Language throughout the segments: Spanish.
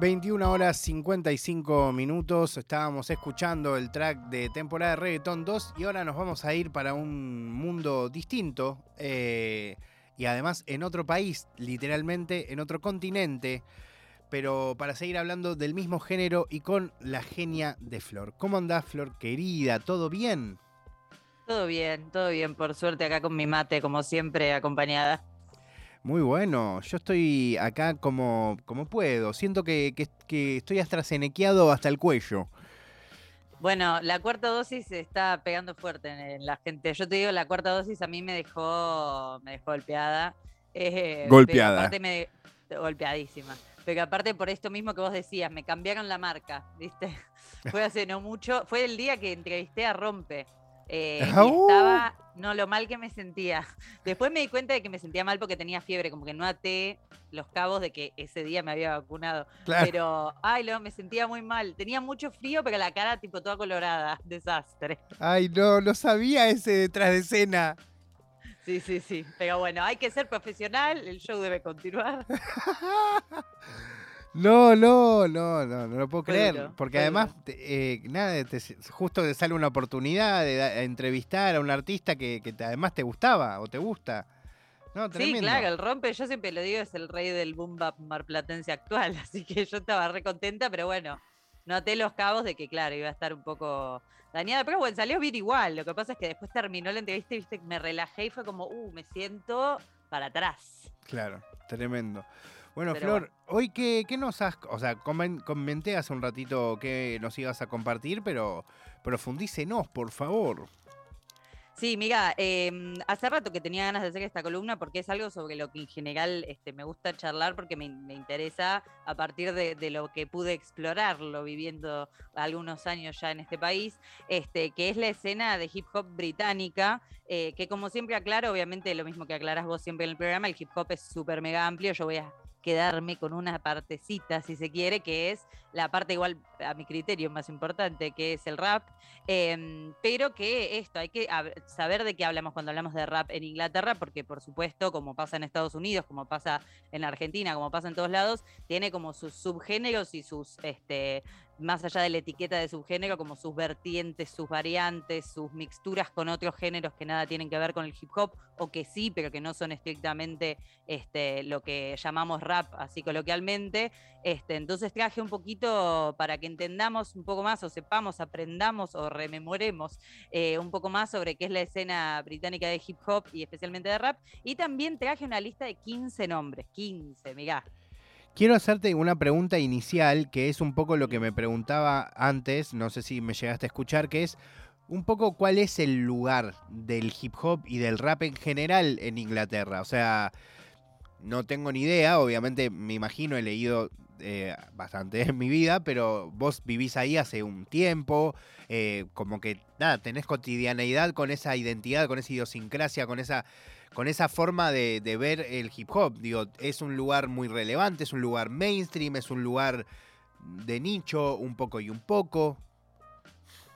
21 horas 55 minutos, estábamos escuchando el track de temporada de Reggaeton 2 y ahora nos vamos a ir para un mundo distinto eh, y además en otro país, literalmente en otro continente, pero para seguir hablando del mismo género y con la genia de Flor. ¿Cómo andás Flor querida? ¿Todo bien? Todo bien, todo bien, por suerte acá con mi mate, como siempre, acompañada. Muy bueno, yo estoy acá como, como puedo. Siento que, estoy astrazenequeado hasta el cuello. Bueno, la cuarta dosis se está pegando fuerte en la gente. Yo te digo, la cuarta dosis a mí me dejó, me dejó golpeada. Eh, golpeada. golpeadísima. Pero aparte por esto mismo que vos decías, me cambiaron la marca, ¿viste? Fue hace no mucho, fue el día que entrevisté a Rompe. Eh, estaba, no, lo mal que me sentía. Después me di cuenta de que me sentía mal porque tenía fiebre, como que no até los cabos de que ese día me había vacunado. Pero, ay, no, me sentía muy mal. Tenía mucho frío, pero la cara tipo toda colorada. Desastre. Ay, no, no sabía ese detrás de escena. Sí, sí, sí. Pero bueno, hay que ser profesional, el show debe continuar. No, no, no, no, no lo puedo creer. porque además, eh, nada, justo te sale una oportunidad de, entrevistar a un artista que, además te gustaba o te gusta. sí, claro, el rompe, yo siempre lo digo, es el rey del boom bap marplatense actual, así que yo estaba re contenta, pero bueno, noté los cabos de que, claro, iba a estar un poco dañada, pero bueno, salió bien igual. Lo que pasa es que después terminó la entrevista y viste, me relajé y fue como, uh, me siento para atrás. Claro, tremendo. Bueno, Flor, hoy qué, nos has, o sea, comenté hace un ratito que nos ibas a compartir, pero profundícenos, por favor. Sí, mira, em, hace rato que tenía ganas de hacer esta columna porque es algo sobre lo que en general este, me gusta charlar porque me, interesa a partir de, lo que pude explorarlo viviendo algunos años ya en este país, este, que es la escena de hip hop británica, eh, que como siempre aclaro, obviamente lo mismo que aclaras vos siempre en el programa, el hip hop es súper mega amplio, yo voy a quedarme con una partecita, si se quiere, que es la parte igual a mi criterio más importante, que es el rap, em, pero que esto, hay que saber de qué hablamos cuando hablamos de rap en Inglaterra, porque por supuesto, como pasa en Estados Unidos, como pasa en Argentina, como pasa en todos lados, tiene como sus subgéneros y sus este, más allá de la etiqueta de subgénero, como sus vertientes, sus variantes, sus mixturas con otros géneros que nada tienen que ver con el hip hop, o que sí, pero que no son estrictamente este, lo que llamamos rap, así coloquialmente. Este, entonces traje un poquito para que entendamos un poco más, o sepamos, aprendamos o rememoremos eh, un poco más sobre qué es la escena británica de hip hop y especialmente de rap. Y también traje una lista de 15 nombres, 15, mirá. Quiero hacerte una pregunta inicial, que es un poco lo que me preguntaba antes, no sé si me llegaste a escuchar, que es un poco cuál es el lugar del hip hop y del rap en general en Inglaterra. O sea, no tengo ni idea, obviamente me imagino, he leído eh, bastante en mi vida, pero vos vivís ahí hace un tiempo, eh, como que nada, tenés cotidianeidad con esa identidad, con esa idiosincrasia, con esa con esa forma de, ver el hip hop. Digo, es un lugar muy relevante, es un lugar mainstream, es un lugar de nicho, un poco y un poco.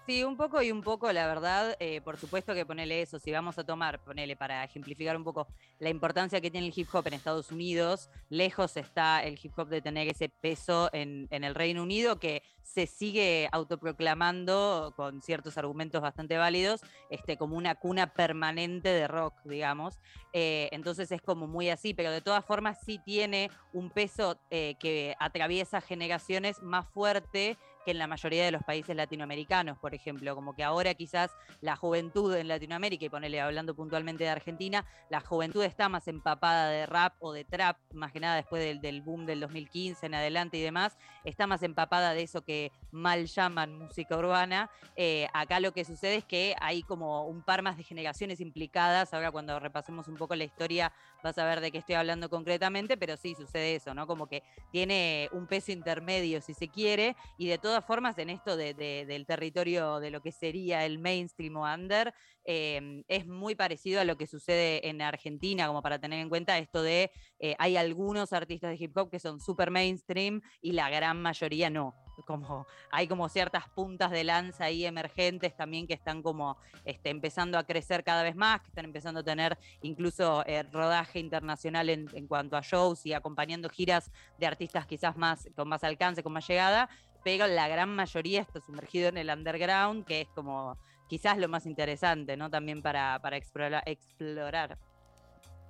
Sí, un poco y un poco, la verdad, eh, por supuesto que ponele eso, si vamos a tomar, ponele para ejemplificar un poco la importancia que tiene el hip hop en Estados Unidos, lejos está el hip hop de tener ese peso en, el Reino Unido que se sigue autoproclamando con ciertos argumentos bastante válidos, este, como una cuna permanente de rock, digamos. Eh, entonces es como muy así, pero de todas formas sí tiene un peso eh, que atraviesa generaciones más fuerte que en la mayoría de los países latinoamericanos, por ejemplo, como que ahora quizás la juventud en Latinoamérica, y ponele hablando puntualmente de Argentina, la juventud está más empapada de rap o de trap, más que nada después del, boom del 2015 en adelante y demás, está más empapada de eso que mal llaman música urbana. Eh, acá lo que sucede es que hay como un par más de generaciones implicadas, ahora cuando repasemos un poco la historia vas a ver de qué estoy hablando concretamente, pero sí sucede eso, ¿no? Como que tiene un peso intermedio, si se quiere, y de todas formas en esto del territorio de lo que sería el mainstream o under, em, es muy parecido a lo que sucede en Argentina, como para tener en cuenta esto de, eh, hay algunos artistas de hip hop que son super mainstream y la gran mayoría no. como hay como ciertas puntas de lanza ahí emergentes también que están como este, empezando a crecer cada vez más, que están empezando a tener incluso eh, rodaje internacional en, en, cuanto a shows y acompañando giras de artistas quizás más con más alcance, con más llegada, pero la gran mayoría está sumergido en el underground, que es como quizás lo más interesante, ¿no? También para, para explorar, explorar.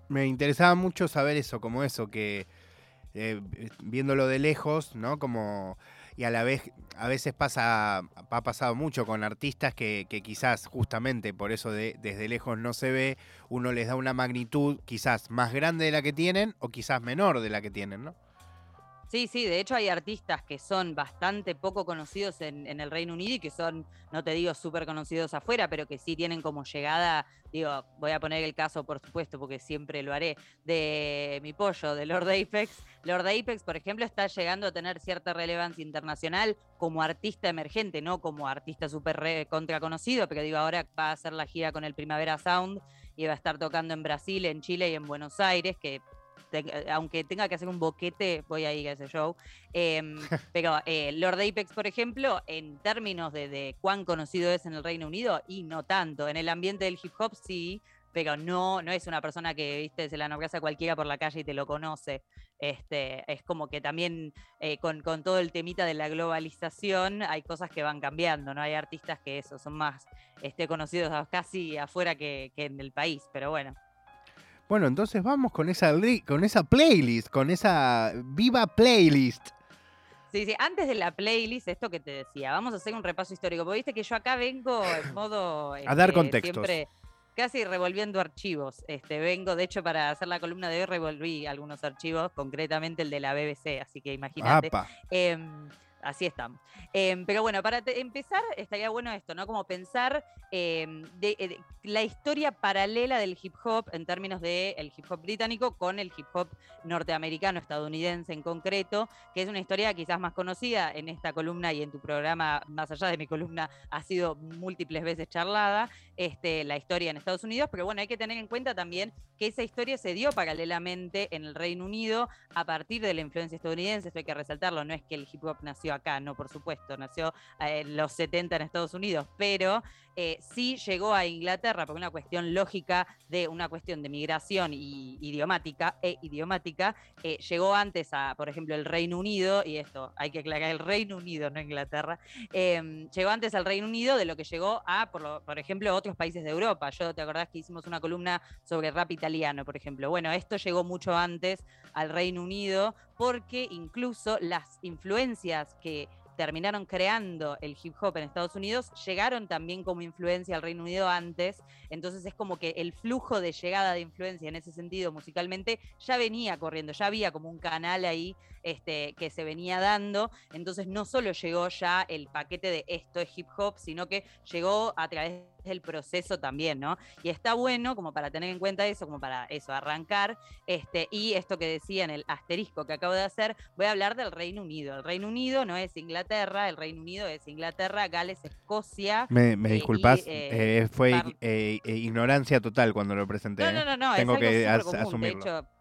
Me interesaba mucho saber eso, como eso, que eh, viéndolo de lejos, ¿no? Como y a la vez a veces pasa ha pasado mucho con artistas que, que, quizás justamente por eso de, desde lejos no se ve uno les da una magnitud quizás más grande de la que tienen o quizás menor de la que tienen no Sí, sí, de hecho hay artistas que son bastante poco conocidos en, el Reino Unido y que son, no te digo súper conocidos afuera, pero que sí tienen como llegada, digo, voy a poner el caso por supuesto porque siempre lo haré, de mi pollo, de Lord Apex. Lord Apex, por ejemplo, está llegando a tener cierta relevancia internacional como artista emergente, no como artista súper contra conocido, pero digo, ahora va a hacer la gira con el Primavera Sound y va a estar tocando en Brasil, en Chile y en Buenos Aires, que eh, aunque tenga que hacer un boquete, voy a ir a ese show. Em, pero eh, Lord Apex, por ejemplo, en términos de, cuán conocido es en el Reino Unido, y no tanto. En el ambiente del hip hop sí, pero no, no es una persona que, viste, se la nombras a cualquiera por la calle y te lo conoce. Este, es como que también eh, con, todo el temita de la globalización hay cosas que van cambiando, ¿no? Hay artistas que eso, son más este, conocidos casi afuera que en el país, pero bueno. Bueno, entonces vamos con esa, con esa playlist, con esa viva playlist. Sí, sí, antes de la playlist, esto que te decía, vamos a hacer un repaso histórico, porque viste que yo acá vengo en modo... a dar este, contextos. Siempre casi revolviendo archivos. Este, vengo, de hecho, para hacer la columna de hoy revolví algunos archivos, concretamente el de la BBC, así que imagínate. Eh, así estamos. Em, pero bueno, para empezar, estaría bueno esto, ¿no? Como pensar em, de, eh, la historia paralela del hip hop en términos del el hip hop británico con el hip hop norteamericano, estadounidense en concreto, que es una historia quizás más conocida en esta columna y en tu programa, más allá de mi columna, ha sido múltiples veces charlada, este, la historia en Estados Unidos, pero bueno, hay que tener en cuenta también que esa historia se dio paralelamente en el Reino Unido a partir de la influencia estadounidense, esto hay que resaltarlo, no es que el hip hop nació acá, no, por supuesto, nació eh, en los 70 en Estados Unidos, pero eh, sí llegó a Inglaterra por una cuestión lógica de una cuestión de migración y idiomática e idiomática, eh, llegó antes a, por ejemplo, el Reino Unido, y esto hay que aclarar, el Reino Unido, no Inglaterra, em, llegó antes al Reino Unido de lo que llegó a, por, por, ejemplo, otros países de Europa. Yo te acordás que hicimos una columna sobre rap italiano, por ejemplo. Bueno, esto llegó mucho antes al Reino Unido porque incluso las influencias que terminaron creando el hip hop en Estados Unidos, llegaron también como influencia al Reino Unido antes, entonces es como que el flujo de llegada de influencia en ese sentido musicalmente ya venía corriendo, ya había como un canal ahí este, que se venía dando, entonces no solo llegó ya el paquete de esto es hip hop, sino que llegó a través del proceso también, ¿no? Y está bueno como para tener en cuenta eso, como para eso, arrancar, este, y esto que decía en el asterisco que acabo de hacer, voy a hablar del Reino Unido. El Reino Unido no es Inglaterra, el Reino Unido es Inglaterra, Gales, Escocia. Me, me eh, disculpas, eh, fue eh, ignorancia total cuando lo presenté. No, no, no, no Tengo que asumirlo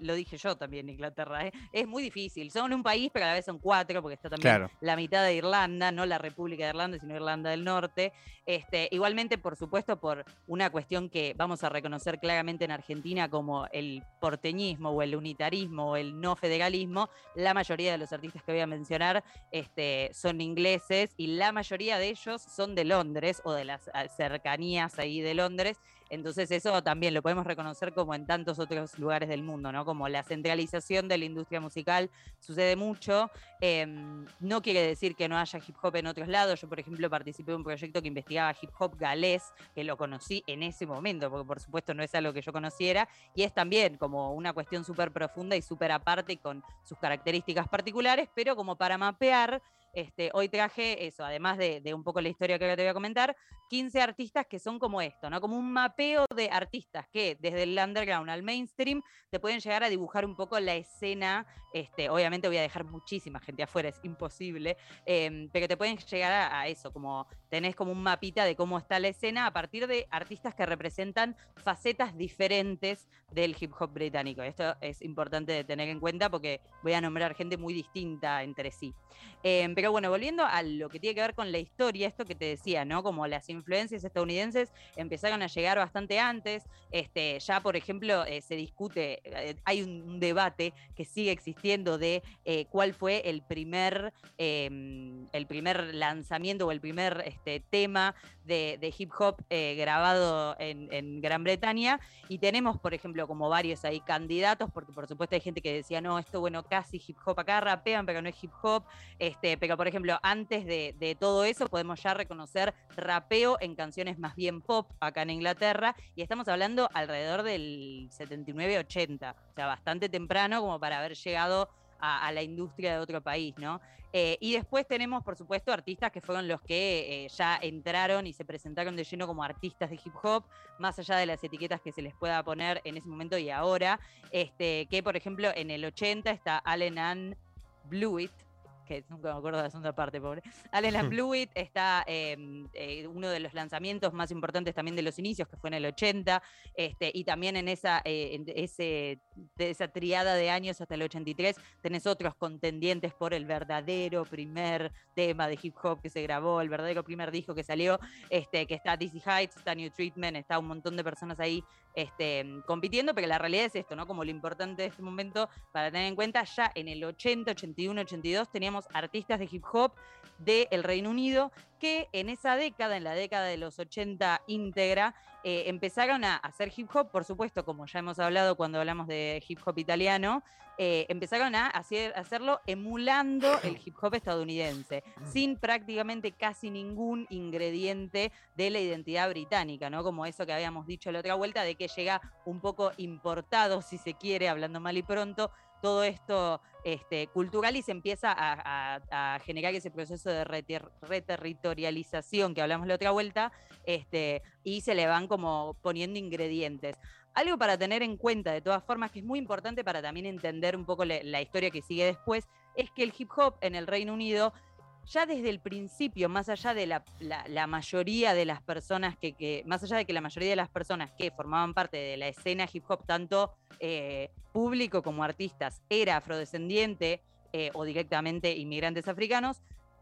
lo dije yo también, Inglaterra, ¿eh? es muy difícil. Son un país, pero a la vez son cuatro, porque está también la mitad de Irlanda, no la República de Irlanda, sino Irlanda del Norte. Este, igualmente, por supuesto, por una cuestión que vamos a reconocer claramente en Argentina como el porteñismo o el unitarismo o el no federalismo, la mayoría de los artistas que voy a mencionar este, son ingleses y la mayoría de ellos son de Londres o de las ah, cercanías ahí de Londres entonces eso también lo podemos reconocer como en tantos otros lugares del mundo, ¿no? Como la centralización de la industria musical sucede mucho. Em, no quiere decir que no haya hip hop en otros lados. Yo, por ejemplo, participé en un proyecto que investigaba hip hop galés, que lo conocí en ese momento, porque por supuesto no es algo que yo conociera, y es también como una cuestión súper profunda y súper aparte con sus características particulares, pero como para mapear este, hoy traje eso, además de, un poco la historia que te voy a comentar, 15 artistas que son como esto, ¿no? Como un mapeo de artistas que desde el underground al mainstream te pueden llegar a dibujar un poco la escena. Este, obviamente voy a dejar muchísima gente afuera, es imposible, em, pero te pueden llegar a, eso, como tenés como un mapita de cómo está la escena a partir de artistas que representan facetas diferentes del hip hop británico. Esto es importante tener en cuenta porque voy a nombrar gente muy distinta entre sí. Em, pero bueno, volviendo a lo que tiene que ver con la historia, esto que te decía, ¿no? Como las influencias estadounidenses empezaron a llegar bastante antes. Este, ya, por ejemplo, eh, se discute, eh, hay un, debate que sigue existiendo de eh, cuál fue el primer, em, el primer lanzamiento o el primer este, tema de, hip hop grabado en, Gran Bretaña. Y tenemos, por ejemplo, como varios ahí candidatos, porque por supuesto hay gente que decía, no, esto bueno, casi hip hop acá, rapean, pero no es hip hop. Este, pero por ejemplo, antes de, todo eso, podemos ya reconocer rapeo en canciones más bien pop acá en Inglaterra, y estamos hablando alrededor del 79-80, o sea, bastante temprano como para haber llegado a, la industria de otro país, ¿no? Eh, y después tenemos, por supuesto, artistas que fueron los que eh, ya entraron y se presentaron de lleno como artistas de hip hop, más allá de las etiquetas que se les pueda poner en ese momento y ahora, este, que por ejemplo en el 80 está Allen and Blewett, que nunca me acuerdo de la segunda parte, pobre. Alan Blewett está em, eh, uno de los lanzamientos más importantes también de los inicios, que fue en el 80, este, y también en esa, eh, ese, de esa triada de años hasta el 83 tenés otros contendientes por el verdadero primer tema de hip hop que se grabó, el verdadero primer disco que salió, este, que está Dizzy Heights, está New Treatment, está un montón de personas ahí este, compitiendo, pero la realidad es esto, ¿no? Como lo importante de este momento para tener en cuenta, ya en el 80, 81, 82 teníamos artistas de hip hop del Reino Unido que en esa década, en la década de los 80 íntegra, eh, empezaron a hacer hip hop, por supuesto, como ya hemos hablado cuando hablamos de hip hop italiano, eh, empezaron a hacer, hacerlo emulando el hip hop estadounidense, sin prácticamente casi ningún ingrediente de la identidad británica, ¿no? Como eso que habíamos dicho la otra vuelta, de que llega un poco importado, si se quiere, hablando mal y pronto, todo esto este, cultural y se empieza a, generar ese proceso de reterritorialización que hablamos la otra vuelta, este, y se le van como poniendo ingredientes. Algo para tener en cuenta, de todas formas, que es muy importante para también entender un poco la historia que sigue después, es que el hip hop en el Reino Unido ya desde el principio, más allá de la, mayoría de las personas que, más allá de que la mayoría de las personas que formaban parte de la escena hip hop, tanto eh, público como artistas, era afrodescendiente eh, o directamente inmigrantes africanos,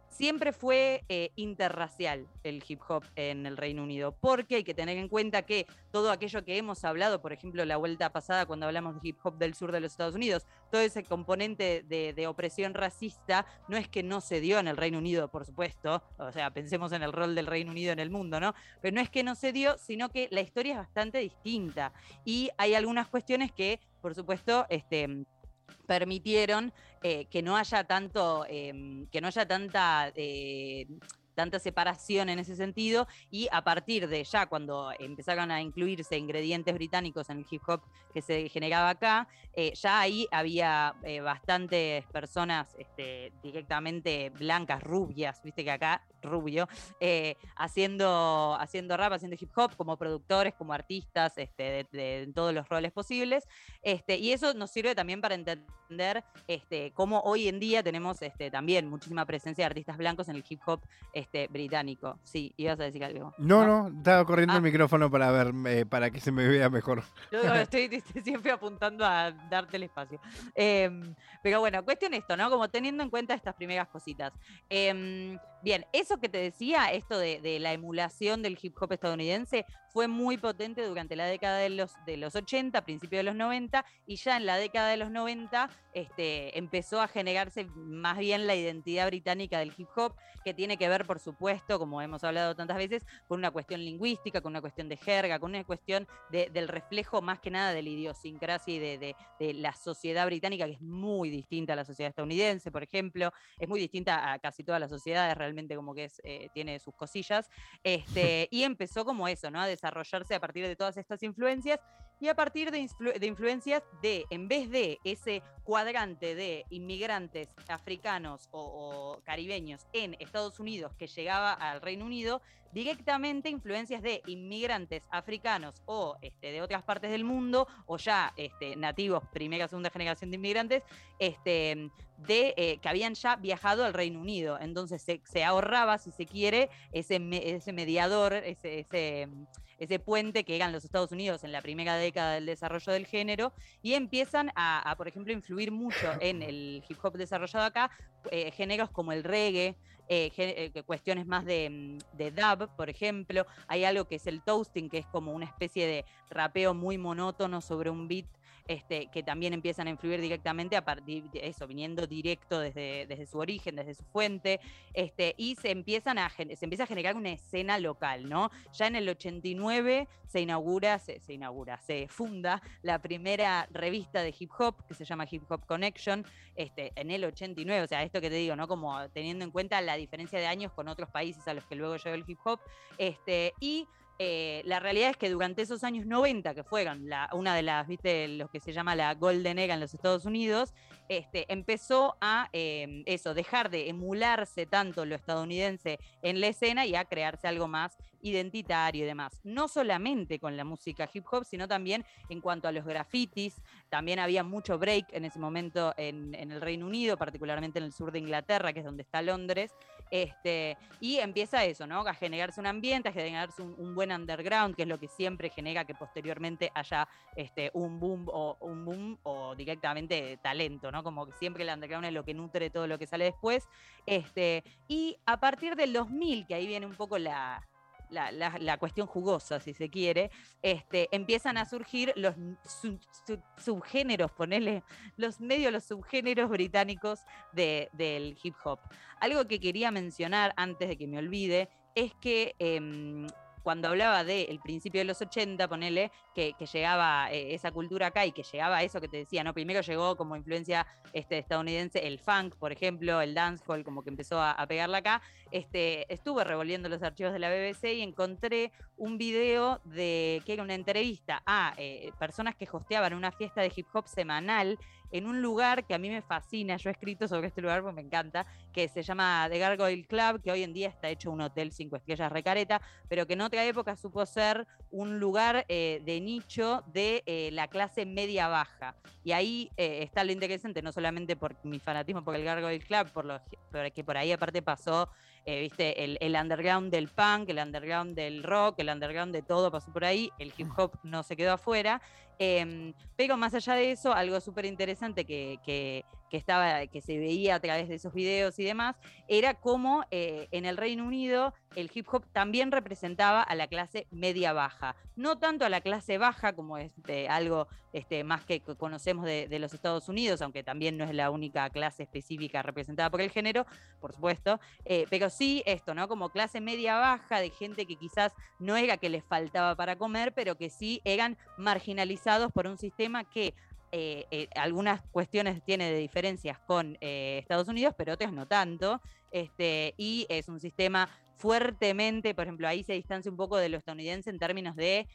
siempre fue eh, interracial el hip hop en el Reino Unido, porque hay que tener en cuenta que todo aquello que hemos hablado, por ejemplo, la vuelta pasada cuando hablamos de hip hop del sur de los Estados Unidos, todo ese componente de, opresión racista no es que no se dio en el Reino Unido, por supuesto, o sea, pensemos en el rol del Reino Unido en el mundo, ¿no? Pero no es que no se dio, sino que la historia es bastante distinta y hay algunas cuestiones que, por supuesto, este permitieron eh, que no haya tanto, em, que no haya tanta eh, tanta separación en ese sentido y a partir de ya cuando empezaron a incluirse ingredientes británicos en el hip hop que se generaba acá, eh, ya ahí había bastantes personas este, directamente blancas, rubias, viste que acá rubio, haciendo, haciendo rap, haciendo hip hop como productores, como artistas, este, de, todos los roles posibles. Este, y eso nos sirve también para entender este, cómo hoy en día tenemos este, también muchísima presencia de artistas blancos en el hip hop este, británico. Sí, ibas a decir algo. No, no, estaba corriendo el ah. micrófono para ver, eh, para que se me vea mejor. Yo estoy, siempre apuntando a darte el espacio. Em, pero bueno, cuestión esto, ¿no? Como teniendo en cuenta estas primeras cositas. Em, bien, eso que te decía, esto de, de la emulación del hip hop estadounidense, fue muy potente durante la década de los, de los 80, principios de los 90, y ya en la década de los 90 este, empezó a generarse más bien la identidad británica del hip hop, que tiene que ver, por supuesto, como hemos hablado tantas veces, con una cuestión lingüística, con una cuestión de jerga, con una cuestión del reflejo más que nada de la idiosincrasia y de, la sociedad británica, que es muy distinta a la sociedad estadounidense, por ejemplo, es muy distinta a casi todas las sociedades, realmente como que es, eh, tiene sus cosillas, este, y empezó como eso, ¿no? A desarrollarse a partir de todas estas influencias y a partir de, influencias de, en vez de ese cuadrante de inmigrantes africanos o, caribeños en Estados Unidos que llegaba al Reino Unido directamente influencias de inmigrantes africanos o este, de otras partes del mundo, o ya este, nativos, primera o segunda generación de inmigrantes, este, de, eh, que habían ya viajado al Reino Unido. Entonces se, ahorraba, si se quiere, ese, ese mediador, ese, ese, puente que eran los Estados Unidos en la primera década del desarrollo del género, y empiezan a, por ejemplo, influir mucho en el hip hop desarrollado acá, eh, géneros como el reggae, eh, eh, cuestiones más de, mm, de, dub, por ejemplo. Hay algo que es el toasting, que es como una especie de rapeo muy monótono sobre un beat este, que también empiezan a influir directamente a partir de eso, viniendo directo desde, desde su origen, desde su fuente, este, y se, empiezan a, se empieza a generar una escena local, ¿no? Ya en el 89 se inaugura, se, inaugura, se funda la primera revista de hip hop que se llama Hip Hop Connection, este, en el 89, o sea, esto que te digo, ¿no? Como teniendo en cuenta la diferencia de años con otros países a los que luego llegó el hip hop, este, y eh, la realidad es que durante esos años 90, que fueron una de las, viste, lo que se llama la Golden Era en los Estados Unidos, este, empezó a em, eso, dejar de emularse tanto lo estadounidense en la escena y a crearse algo más identitario y demás. No solamente con la música hip hop, sino también en cuanto a los grafitis. También había mucho break en ese momento en, el Reino Unido, particularmente en el sur de Inglaterra, que es donde está Londres. Este, y empieza eso, ¿no? A generarse un ambiente, a generarse un, buen underground, que es lo que siempre genera que posteriormente haya este, un boom o un boom o directamente talento, ¿no? Como que siempre el underground es lo que nutre todo lo que sale después. Este, y a partir del 2000, que ahí viene un poco la, la, cuestión jugosa, si se quiere, este, empiezan a surgir los subgéneros, ponele, los medios, los subgéneros británicos del hip hop. Algo que quería mencionar antes de que me olvide es que em, cuando hablaba del principio de los 80, ponele, que, llegaba eh, esa cultura acá y que llegaba eso que te decía, ¿no? Primero llegó como influencia este, estadounidense el funk, por ejemplo, el dancehall, como que empezó a, pegarla acá. Este, estuve revolviendo los archivos de la BBC y encontré un video de que era una entrevista a eh, personas que hosteaban una fiesta de hip hop semanal en un lugar que a mí me fascina, yo he escrito sobre este lugar porque me encanta, que se llama The Gargoyle Club, que hoy en día está hecho un hotel cinco estrellas recareta, pero que en otra época supo ser un lugar eh, de nicho de eh, la clase media-baja. Y ahí eh, está lo interesante, no solamente por mi fanatismo por el Gargoyle Club, por lo, que por ahí aparte pasó viste, el, el, underground del punk, el underground del rock, el underground de todo pasó por ahí, el hip hop no se quedó afuera. Em, pero más allá de eso, algo súper interesante que, que, que se veía a través de esos videos y demás, era cómo eh, en el Reino Unido el hip hop también representaba a la clase media-baja. No tanto a la clase baja, como es algo este, más que conocemos de, los Estados Unidos, aunque también no es la única clase específica representada por el género, por supuesto, eh, pero sí esto, ¿no? Como clase media-baja de gente que quizás no era que les faltaba para comer, pero que sí eran marginalizados por un sistema que eh, eh, algunas cuestiones tiene de diferencias con eh, Estados Unidos, pero otras no tanto. Este, y es un sistema fuertemente, por ejemplo, ahí se distancia un poco de lo estadounidense en términos de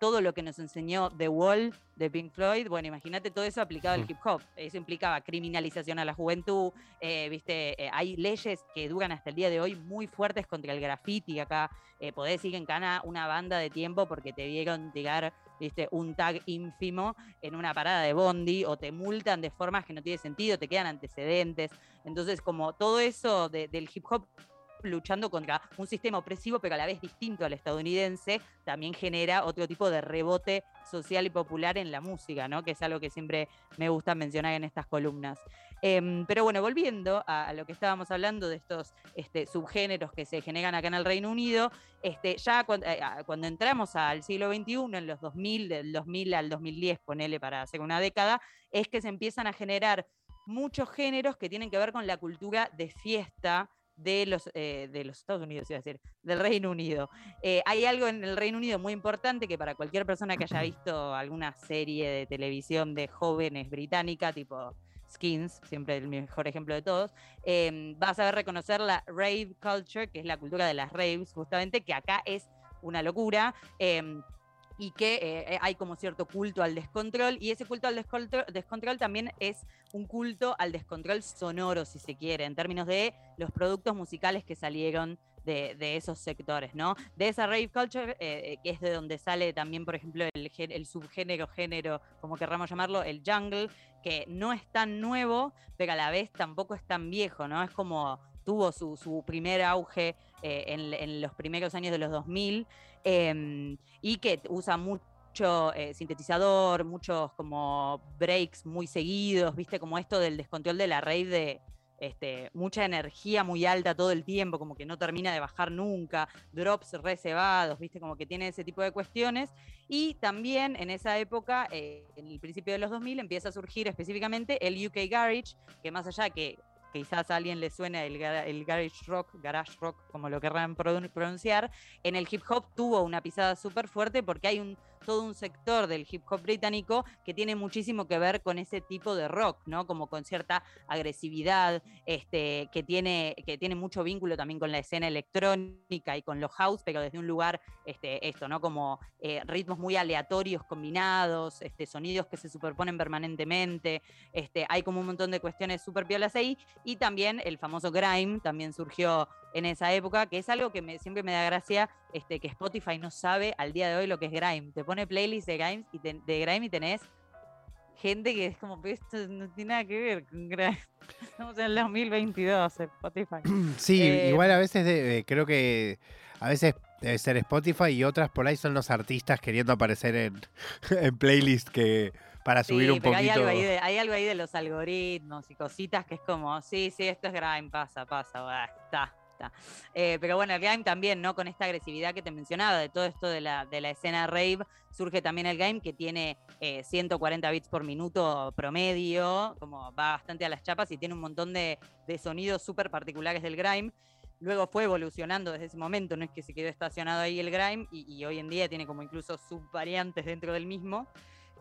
todo lo que nos enseñó The Wall de Pink Floyd. Bueno, imagínate todo eso aplicado al hip hop. Eso implicaba criminalización a la juventud, viste, hay leyes que duran hasta el día de hoy muy fuertes contra el graffiti. Acá podés ir en cana una banda de tiempo porque te vieron llegar ¿viste? un tag ínfimo en una parada de bondi o te multan de formas que no tiene sentido, te quedan antecedentes. Entonces, como todo eso del hip hop luchando contra un sistema opresivo, pero a la vez distinto al estadounidense, también genera otro tipo de rebote social y popular en la música, ¿no? Que es algo que siempre me gusta mencionar en estas columnas. Em, pero bueno, volviendo a, lo que estábamos hablando de estos este, subgéneros que se generan acá en el Reino Unido, este, ya eh, cuando, entramos al siglo XXI, en los 2000, del 2000 al 2010, ponele para hacer una década, es que se empiezan a generar muchos géneros que tienen que ver con la cultura de fiesta, de los, eh, de los Estados Unidos, iba a decir, del Reino Unido. Eh, hay algo en el Reino Unido muy importante que para cualquier persona que haya visto alguna serie de televisión de jóvenes británica, tipo Skins, siempre el mejor ejemplo de todos, eh, vas a ver reconocer la rave culture, que es la cultura de las raves, justamente, que acá es una locura. Em, y que eh, hay como cierto culto al descontrol, y ese culto al descontrol, también es un culto al descontrol sonoro, si se quiere, en términos de los productos musicales que salieron de, esos sectores, ¿no? De esa rave culture, eh, que es de donde sale también, por ejemplo, el, el, subgénero, género, como querramos llamarlo, el jungle, que no es tan nuevo, pero a la vez tampoco es tan viejo, ¿no? Es como tuvo su, primer auge eh, en, los primeros años de los 2000 em, y que usa mucho eh, sintetizador, muchos como breaks muy seguidos, viste, como esto del descontrol de la rave de este, mucha energía muy alta todo el tiempo, como que no termina de bajar nunca, drops reservados, viste, como que tiene ese tipo de cuestiones. Y también en esa época, eh, en el principio de los 2000, empieza a surgir específicamente el UK Garage, que más allá que quizás a alguien le suene el, el, garage rock, garage rock, como lo querrán pronunciar, en el hip hop tuvo una pisada súper fuerte porque hay un todo un sector del hip hop británico que tiene muchísimo que ver con ese tipo de rock, ¿no? Como con cierta agresividad, este, que, tiene, que tiene mucho vínculo también con la escena electrónica y con los house, pero desde un lugar, este, esto, ¿no? Como eh, ritmos muy aleatorios combinados, este, sonidos que se superponen permanentemente, este, hay como un montón de cuestiones súper piolas ahí, y también el famoso grime también surgió en esa época, que es algo que me, siempre me da gracia, este, que Spotify no sabe al día de hoy lo que es grime. Te pone playlist de grime y, de grime y tenés gente que es como, esto no tiene nada que ver con grime. Estamos en el 2022, Spotify. Sí, eh, igual a veces creo que a veces debe ser Spotify y otras por ahí son los artistas queriendo aparecer en, en playlist que para subir un poquito. Hay algo, ahí de, hay algo ahí de los algoritmos y cositas que es como, sí, sí, esto es grime, pasa, pasa, está, eh, pero bueno, el game también, ¿no? Con esta agresividad que te mencionaba, de todo esto de la, de la escena rave, surge también el game que tiene 140 eh, bits por minuto promedio, como va bastante a las chapas y tiene un montón de, sonidos súper particulares del grime. Luego fue evolucionando desde ese momento, no es que se quedó estacionado ahí el grime y, y hoy en día tiene como incluso subvariantes dentro del mismo.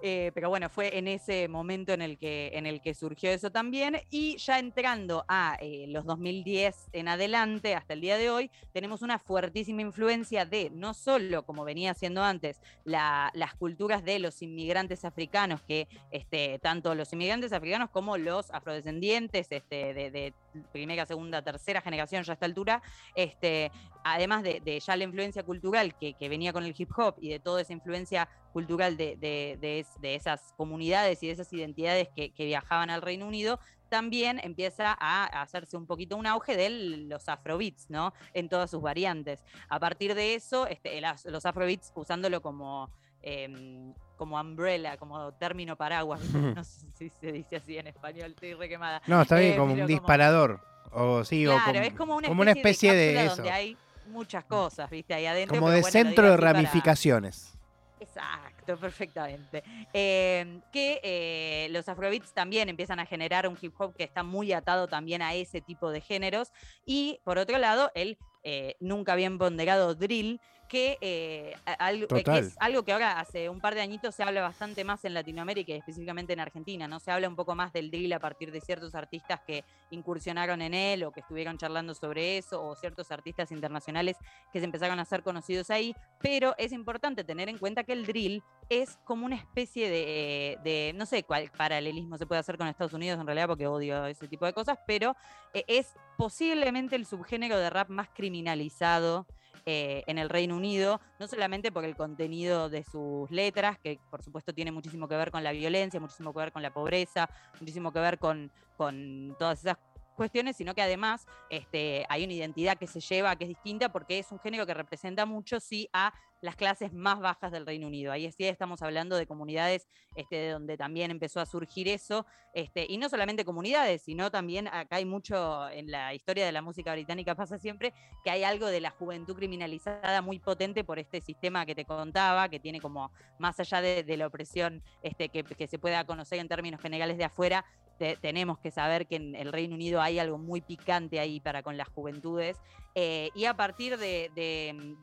Eh, pero bueno, fue en ese momento en el, que, en el que surgió eso también. Y ya entrando a eh, los 2010 en adelante, hasta el día de hoy, tenemos una fuertísima influencia de no solo, como venía haciendo antes, las culturas de los inmigrantes africanos, que este, tanto los inmigrantes africanos como los afrodescendientes este, de, primera, segunda, tercera generación ya a esta altura, este, además de, ya la influencia cultural que, venía con el hip hop y de toda esa influencia cultural de, de esas comunidades y de esas identidades que, viajaban al Reino Unido, también empieza a hacerse un poquito un auge de los afrobeats, ¿no? En todas sus variantes. A partir de eso, este, los afrobeats usándolo como... Em, como umbrella, como término paraguas, no sé si se dice así en español, estoy re quemada. No, está bien, eh, como un disparador. O sí, claro, como, es como una especie, de, eso. donde hay muchas cosas, ¿viste? Ahí adentro. Como de centro de ramificaciones. Exacto, perfectamente. Em, que eh, los afrobeats también empiezan a generar un hip hop que está muy atado también a ese tipo de géneros. Y por otro lado, el eh, nunca bien ponderado drill, que, eh, es algo que ahora hace un par de añitos se habla bastante más en Latinoamérica y específicamente en Argentina, ¿no? Se habla un poco más del drill a partir de ciertos artistas que incursionaron en él o que estuvieron charlando sobre eso, o ciertos artistas internacionales que se empezaron a ser conocidos ahí, pero es importante tener en cuenta que el drill es como una especie de, no sé cuál paralelismo se puede hacer con Estados Unidos en realidad, porque odio ese tipo de cosas, pero eh, es posiblemente el subgénero de rap más criminalizado eh, en el Reino Unido, no solamente por el contenido de sus letras, que por supuesto tiene muchísimo que ver con la violencia, muchísimo que ver con la pobreza, muchísimo que ver con, con todas esas cuestiones, sino que además este, hay una identidad que se lleva, que es distinta, porque es un género que representa mucho, sí, a las clases más bajas del Reino Unido. Ahí sí estamos hablando de comunidades este, donde también empezó a surgir eso, este, y no solamente comunidades, sino también acá hay mucho, en la historia de la música británica pasa siempre, que hay algo de la juventud criminalizada muy potente por este sistema que te contaba, que tiene como, más allá de, la opresión este, que, que se pueda conocer en términos generales de afuera, tenemos que saber que en el Reino Unido hay algo muy picante ahí para con las juventudes. Eh, y a partir de,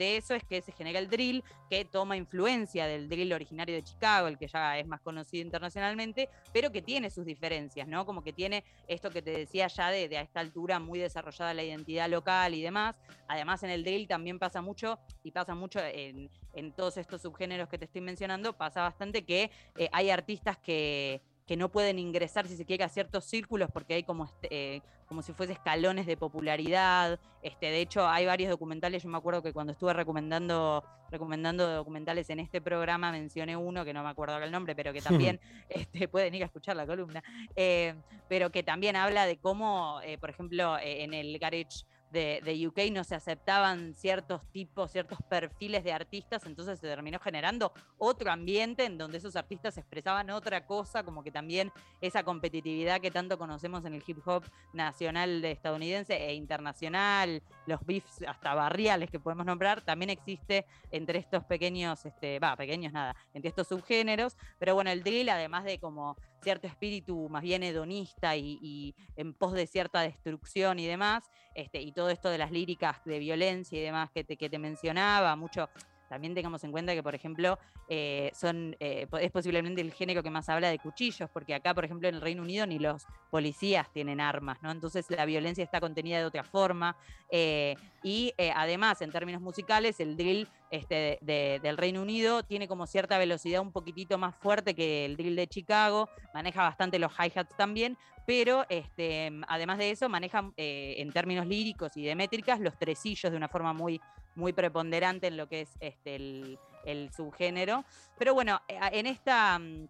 eso es que se genera el drill, que toma influencia del drill originario de Chicago, el que ya es más conocido internacionalmente, pero que tiene sus diferencias, ¿no? Como que tiene esto que te decía ya de, a esta altura muy desarrollada la identidad local y demás. Además, en el drill también pasa mucho, y pasa mucho en, todos estos subgéneros que te estoy mencionando, pasa bastante que eh, hay artistas que que no pueden ingresar, si se quiere, a ciertos círculos porque hay como, este, eh, como si fuese escalones de popularidad. Este, de hecho, hay varios documentales, yo me acuerdo que cuando estuve recomendando, recomendando documentales en este programa mencioné uno, que no me acuerdo el nombre, pero que también este, pueden ir a escuchar la columna, eh, pero que también habla de cómo, eh, por ejemplo, en el Garage de, UK no se aceptaban ciertos tipos, ciertos perfiles de artistas, entonces se terminó generando otro ambiente en donde esos artistas expresaban otra cosa, como que también esa competitividad que tanto conocemos en el hip hop nacional estadounidense e internacional, los beefs hasta barriales que podemos nombrar, también existe entre estos pequeños, este, va, pequeños nada, entre estos subgéneros, pero bueno, el drill además de como cierto espíritu más bien hedonista y, en pos de cierta destrucción y demás, este, y todo esto de las líricas de violencia y demás que te, que te mencionaba, mucho también tengamos en cuenta que, por ejemplo, eh, son, eh, es posiblemente el género que más habla de cuchillos, porque acá, por ejemplo, en el Reino Unido ni los policías tienen armas, ¿no? Entonces la violencia está contenida de otra forma. Eh, y además, en términos musicales, el drill este, del Reino Unido tiene como cierta velocidad un poquitito más fuerte que el drill de Chicago, maneja bastante los hi-hats también, pero este, además de eso maneja en términos líricos y de métricas los tresillos de una forma muy, muy preponderante en lo que es este, el, el subgénero. Pero bueno, eh, en esta mm,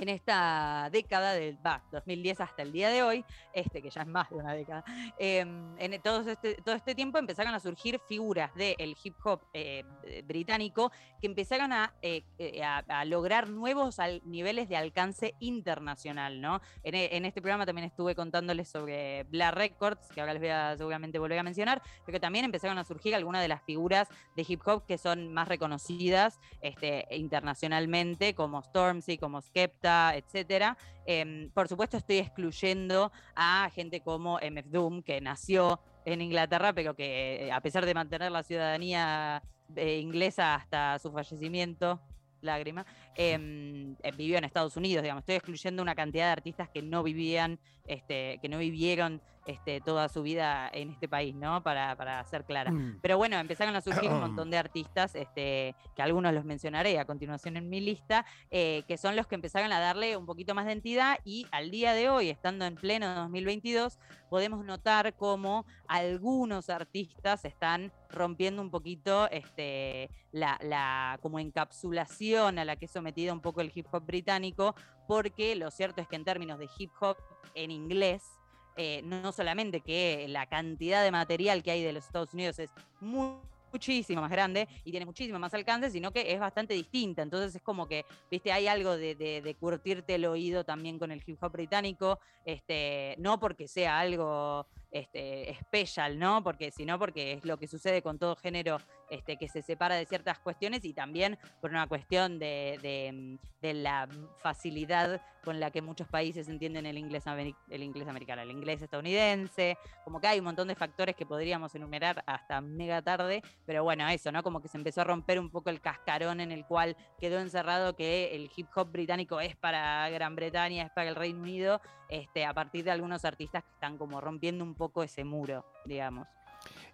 en esta década del 2010 hasta el día de hoy, este que ya es más de una década, em, en todo este, todo este tiempo empezaron a surgir figuras del hip hop eh, británico que empezaron eh, eh, a, lograr nuevos niveles de alcance internacional, ¿no? En, este programa también estuve contándoles sobre Black Records, que ahora les voy a seguramente volver a mencionar, pero que también empezaron a surgir algunas de las figuras de hip hop que son más reconocidas este, internacionalmente, como Stormzy, como Skepta, etcétera. Em, por supuesto, estoy excluyendo a gente como MF Doom, que nació en Inglaterra, pero que eh, a pesar de mantener la ciudadanía eh, inglesa hasta su fallecimiento, lágrima, em, eh, vivió en Estados Unidos, digamos. Estoy excluyendo una cantidad de artistas que no vivían, este, que no vivieron este, toda su vida en este país, ¿no? Para, para ser clara. Mm. Pero bueno, empezaron a surgir un montón de artistas, este, que algunos los mencionaré a continuación en mi lista, eh, que son los que empezaron a darle un poquito más de entidad y al día de hoy, estando en pleno 2022, podemos notar cómo algunos artistas están rompiendo un poquito este, la, la como encapsulación a la que es sometido un poco el hip hop británico, porque lo cierto es que en términos de hip hop en inglés, eh, no solamente que la cantidad de material que hay de los Estados Unidos es muchísimo más grande y tiene muchísimo más alcance, sino que es bastante distinta. Entonces es como que, viste, hay algo de, curtirte el oído también con el hip hop británico, este, no porque sea algo este, especial, ¿no? Porque, sino porque es lo que sucede con todo género este, que se separa de ciertas cuestiones y también por una cuestión de, la facilidad con la que muchos países entienden el inglés, el inglés americano, el inglés estadounidense, como que hay un montón de factores que podríamos enumerar hasta mega tarde, pero bueno, eso, ¿no? Como que se empezó a romper un poco el cascarón en el cual quedó encerrado que el hip hop británico es para Gran Bretaña, es para el Reino Unido, este, a partir de algunos artistas que están como rompiendo un poco ese muro, digamos.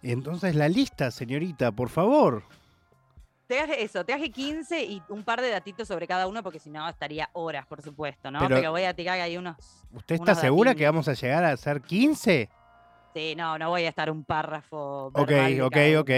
Entonces la lista, señorita, por favor. Te hace eso, te hace 15 y un par de datitos sobre cada uno, porque si no estaría horas, por supuesto, ¿no? Pero, voy a tirar ahí unos. ¿Usted está segura que vamos a llegar a ser 15? Sí, no, no voy a estar un párrafo. Ok, ok, ok.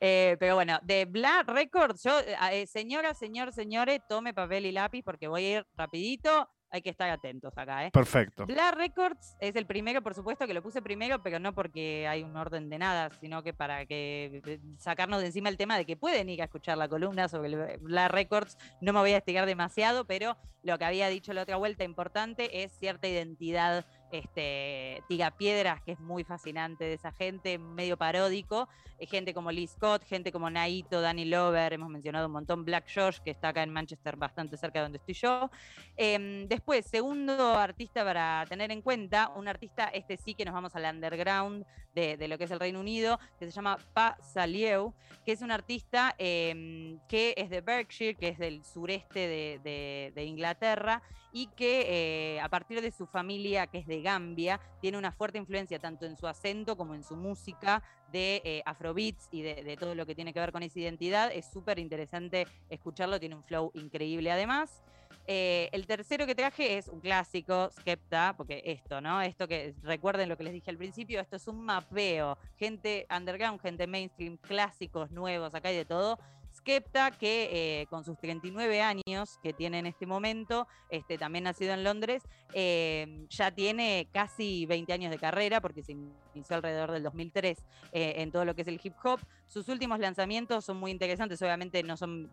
Eh, pero bueno, de Black Records, yo, eh, señora, señor, señores, tome papel y lápiz porque voy a ir rapidito hay que estar atentos acá. ¿eh? Perfecto. Black Records es el primero, por supuesto que lo puse primero, pero no porque hay un orden de nada, sino que para que eh, sacarnos de encima el tema de que pueden ir a escuchar la columna sobre Black Records. No me voy a estirar demasiado, pero lo que había dicho la otra vuelta importante es cierta identidad este, Tiga Piedras, que es muy fascinante de esa gente, medio paródico, eh, gente como Lee Scott, gente como Naito, Danny Lover, hemos mencionado un montón, Black Josh, que está acá en Manchester bastante cerca de donde estoy yo. Em, después, segundo artista para tener en cuenta, un artista, este sí que nos vamos al underground de, lo que es el Reino Unido, que se llama Pa Salieu, que es un artista em, que es de Berkshire, que es del sureste de, Inglaterra, y que eh, a partir de su familia, que es de Gambia, tiene una fuerte influencia tanto en su acento como en su música de eh, afrobeats y de, todo lo que tiene que ver con esa identidad. Es súper interesante escucharlo, tiene un flow increíble además. Eh, el tercero que traje es un clásico, Skepta, porque esto, ¿no? Esto que recuerden lo que les dije al principio, esto es un mapeo, gente underground, gente mainstream, clásicos, nuevos, acá hay de todo. Skepta, que eh, con sus 39 años que tiene en este momento, este, también nacido en Londres, eh, ya tiene casi 20 años de carrera, porque se inició alrededor del 2003 eh, en todo lo que es el hip hop. Sus últimos lanzamientos son muy interesantes, obviamente no son,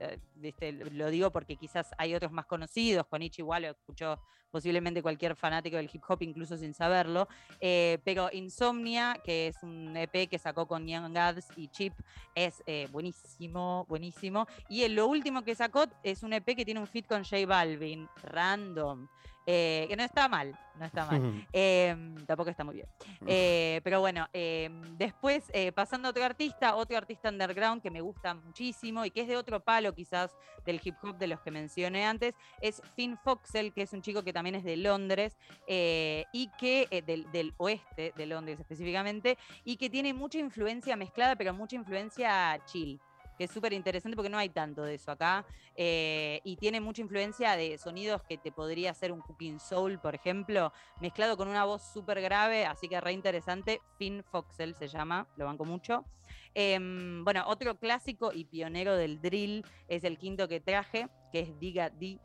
lo digo porque quizás hay otros más conocidos, con igual lo escuchó posiblemente cualquier fanático del hip hop, incluso sin saberlo, pero Insomnia, que es un EP que sacó con Young Gods y Chip, es buenísimo, buenísimo y lo último que sacó es un EP que tiene un fit con J Balvin, random. Eh, que no está mal, no está mal. Em, tampoco está muy bien. Eh, pero bueno, em, después eh, pasando a otro artista, otro artista underground que me gusta muchísimo y que es de otro palo quizás del hip hop de los que mencioné antes, es Finn Foxel, que es un chico que también es de Londres y que, del, del, oeste de Londres específicamente, y que tiene mucha influencia mezclada, pero mucha influencia chill que es súper interesante porque no hay tanto de eso acá. Eh, y tiene mucha influencia de sonidos que te podría hacer un Cooking Soul, por ejemplo, mezclado con una voz súper grave, así que re interesante. Finn Foxel se llama, lo banco mucho. Em, bueno, otro clásico y pionero del drill es el quinto que traje, que es Diga D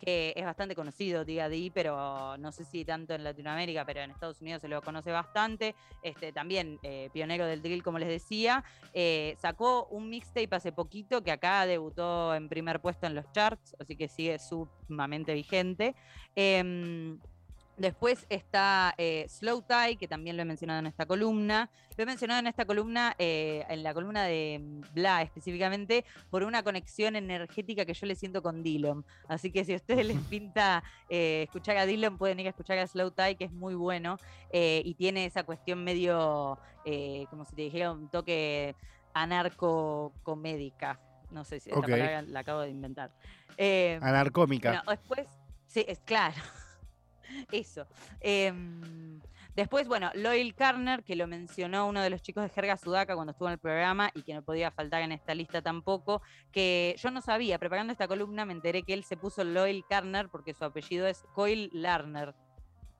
que es bastante conocido, diga D, pero no sé si tanto en Latinoamérica, pero en Estados Unidos se lo conoce bastante. Este, también eh, pionero del drill, como les decía. Eh, sacó un mixtape hace poquito que acá debutó en primer puesto en los charts, así que sigue sumamente vigente. Em, Después está eh, Slow Tie, que también lo he mencionado en esta columna. Lo he mencionado en esta columna, eh, en la columna de Bla específicamente, por una conexión energética que yo le siento con Dylan. Así que si a ustedes les pinta eh, escuchar a Dylan, pueden ir a escuchar a Slow Tie, que es muy bueno y tiene esa cuestión medio, como si te dijera, un toque anarco-comédica. No sé si esta palabra la acabo de inventar. Anarcómica. después, sí, es claro. Eso. Em, después, bueno, Loyal Carner, que lo mencionó uno de los chicos de Jerga Sudaca cuando estuvo en el programa y que no podía faltar en esta lista tampoco, que yo no sabía, preparando esta columna me enteré que él se puso Loyal Carner porque su apellido es Coil Larner.